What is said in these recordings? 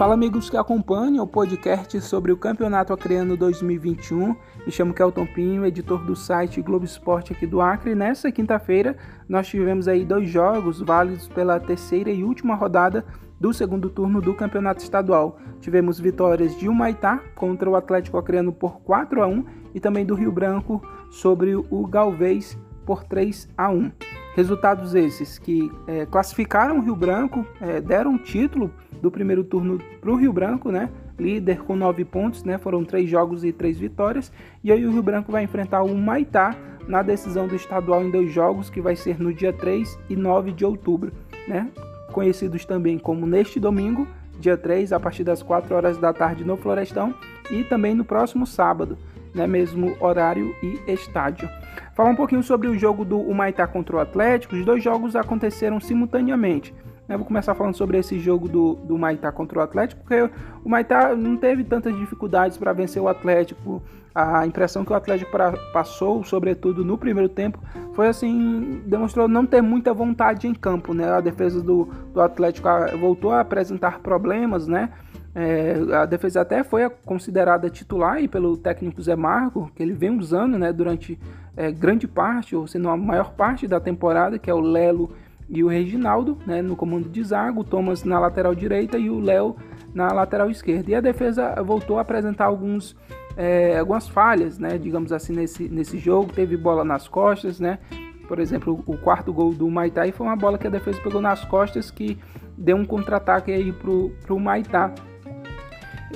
Fala amigos que acompanham o podcast sobre o Campeonato Acreano 2021. Me chamo Kelton Pinho, editor do site Globo Esporte aqui do Acre. Nessa quinta-feira nós tivemos aí dois jogos válidos pela terceira e última rodada do segundo turno do Campeonato Estadual. Tivemos vitórias de Humaitá contra o Atlético Acreano por 4 a 1 e também do Rio Branco sobre o Galvez por 3 a 1. Resultados esses que é, classificaram o Rio Branco, é, deram título do primeiro turno para o Rio Branco, né? Líder com nove pontos, né? Foram três jogos e três vitórias. E aí o Rio Branco vai enfrentar o Maitá na decisão do estadual em dois jogos, que vai ser no dia 3 e 9 de outubro, né? Conhecidos também como neste domingo, dia 3, a partir das 4 horas da tarde no Florestão, e também no próximo sábado, né, mesmo horário e estádio. Falar um pouquinho sobre o jogo do Humaitá contra o Atlético. Os dois jogos aconteceram simultaneamente. Eu vou começar falando sobre esse jogo do, do Maitá contra o Atlético, porque o Maitá não teve tantas dificuldades para vencer o Atlético. A impressão que o Atlético passou, sobretudo no primeiro tempo, foi assim, demonstrou não ter muita vontade em campo, né? A defesa do, do Atlético voltou a apresentar problemas, né? É, a defesa até foi considerada titular pelo técnico Zé Marco, que ele vem usando né, durante é, grande parte, ou se não a maior parte da temporada, que é o Lelo e o Reginaldo né, no comando de zaga, o Thomas na lateral direita e o Léo na lateral esquerda. E a defesa voltou a apresentar alguns, é, algumas falhas, né, digamos assim, nesse, nesse jogo. Teve bola nas costas, né? Por exemplo, o quarto gol do Maitai foi uma bola que a defesa pegou nas costas que deu um contra-ataque aí pro, pro Maitá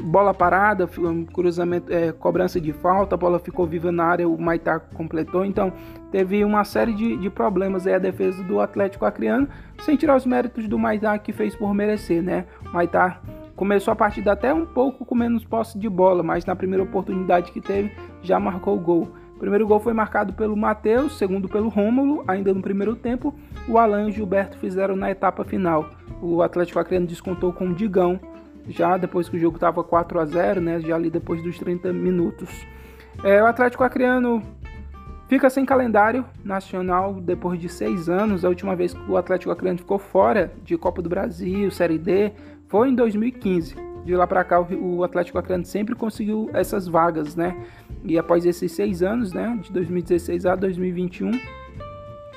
bola parada, cruzamento, é, cobrança de falta, a bola ficou viva na área, o Maitá completou. Então teve uma série de, de problemas aí a defesa do Atlético Acreano, sem tirar os méritos do Maitá que fez por merecer, né? O Maitá começou a partida até um pouco com menos posse de bola, mas na primeira oportunidade que teve já marcou o gol. O primeiro gol foi marcado pelo Matheus, segundo pelo Rômulo, ainda no primeiro tempo. O Alan e o Gilberto fizeram na etapa final. O Atlético Acreano descontou com o Digão já depois que o jogo estava 4 a 0 né? Já ali depois dos 30 minutos. É, o Atlético Acreano fica sem calendário nacional depois de seis anos. A última vez que o Atlético Acreano ficou fora de Copa do Brasil, Série D, foi em 2015. De lá para cá, o Atlético Acreano sempre conseguiu essas vagas, né? E após esses seis anos, né, de 2016 a 2021,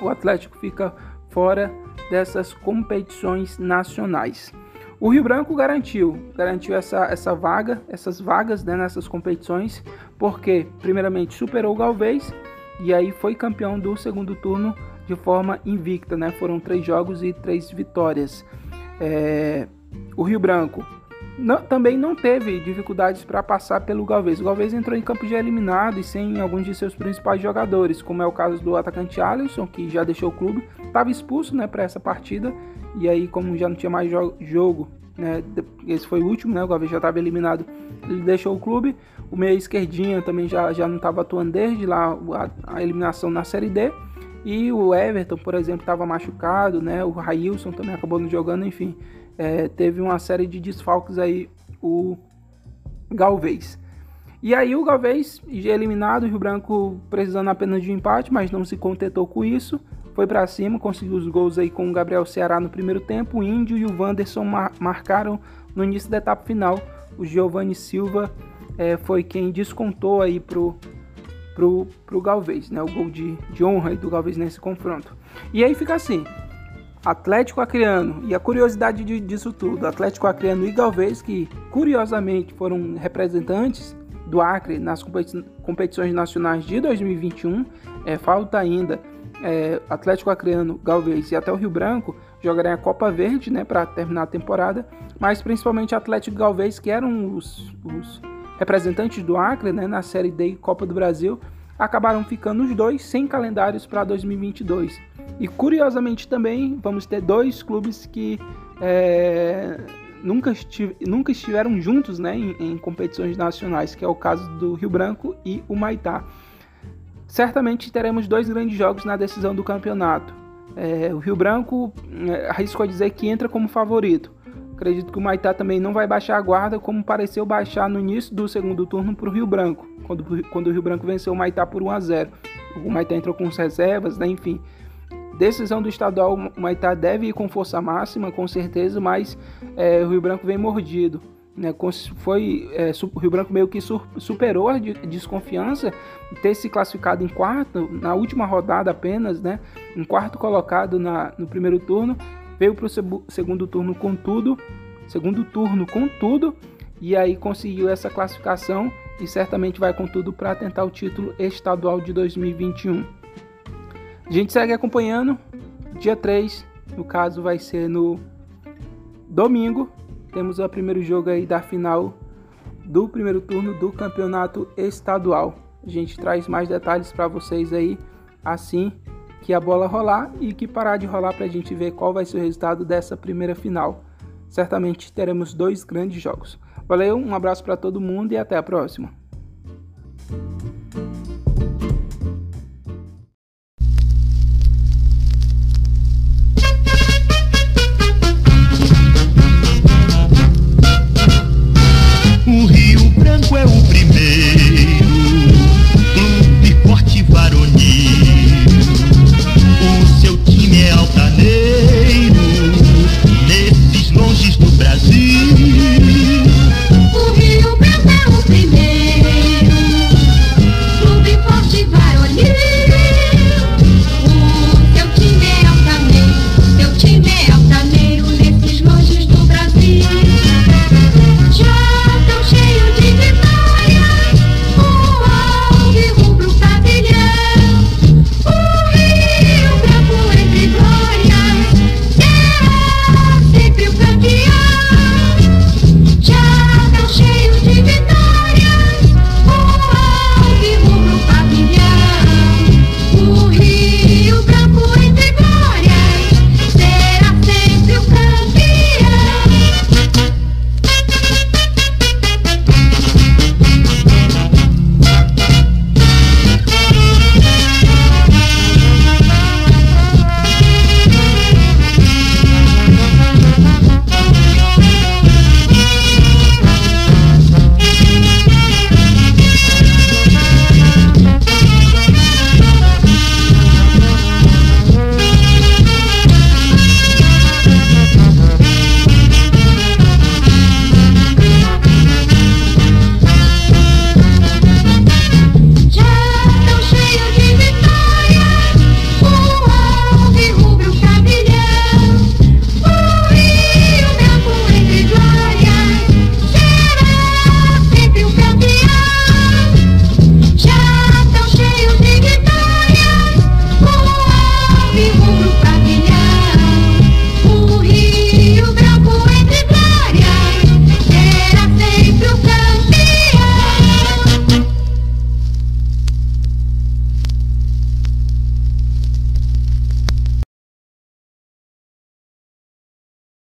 o Atlético fica fora dessas competições nacionais. O Rio Branco garantiu, garantiu essa, essa vaga, essas vagas né, nessas competições, porque primeiramente superou o Galvez e aí foi campeão do segundo turno de forma invicta, né? Foram três jogos e três vitórias. É, o Rio Branco não, também não teve dificuldades para passar pelo Galvez. O Galvez entrou em campo já eliminado e sem alguns de seus principais jogadores, como é o caso do atacante Alisson, que já deixou o clube, estava expulso né, para essa partida e aí, como já não tinha mais jo jogo, né, esse foi o último, né, o Galvez já estava eliminado, ele deixou o clube. O meia esquerdinha também já, já não estava atuando desde lá a, a, eliminação na Série D. E o Everton, por exemplo, estava machucado, né? O Railson também acabou não jogando, enfim. É, teve uma série de desfalques aí o Galvez. E aí o Galvez, eliminado, o Rio Branco precisando apenas de um empate, mas não se contentou com isso foi para cima, conseguiu os gols aí com o Gabriel Ceará no primeiro tempo, o Índio e o Wanderson mar marcaram no início da etapa final. O Giovanni Silva é, foi quem descontou aí pro, pro, pro Galvez, né? O gol de, de honra do Galvez nesse confronto. E aí fica assim, Atlético Acreano, e a curiosidade disso tudo, Atlético Acreano e Galvez, que curiosamente foram representantes do Acre nas competições nacionais de 2021, é, falta ainda é, Atlético Acreano, Galvez e até o Rio Branco jogarem a Copa Verde né, para terminar a temporada, mas principalmente Atlético e Galvez, que eram os, os representantes do Acre né, na Série D Copa do Brasil, acabaram ficando os dois sem calendários para 2022. E curiosamente também vamos ter dois clubes que é, nunca, nunca estiveram juntos né, em, em competições nacionais, que é o caso do Rio Branco e o Maitá. Certamente teremos dois grandes jogos na decisão do campeonato. É, o Rio Branco é, a dizer que entra como favorito. Acredito que o Maitá também não vai baixar a guarda, como pareceu baixar no início do segundo turno para o Rio Branco, quando, quando o Rio Branco venceu o Maitá por 1 a 0. O Maitá entrou com as reservas, né? enfim. Decisão do estadual, o Maitá deve ir com força máxima, com certeza, mas é, o Rio Branco vem mordido. né, foi é, o Rio Branco meio que superou a desconfiança ter se classificado em quarto na última rodada apenas, né, em quarto colocado na, no primeiro turno, veio para o segundo turno com tudo, segundo turno com tudo e aí conseguiu essa classificação e certamente vai com tudo para tentar o título estadual de 2021. A gente segue acompanhando. Dia 3, no caso, vai ser no domingo, temos o primeiro jogo aí da final do primeiro turno do campeonato estadual. A gente traz mais detalhes para vocês aí assim que a bola rolar e que parar de rolar para a gente ver qual vai ser o resultado dessa primeira final. Certamente teremos dois grandes jogos. Valeu, um abraço para todo mundo e até a próxima.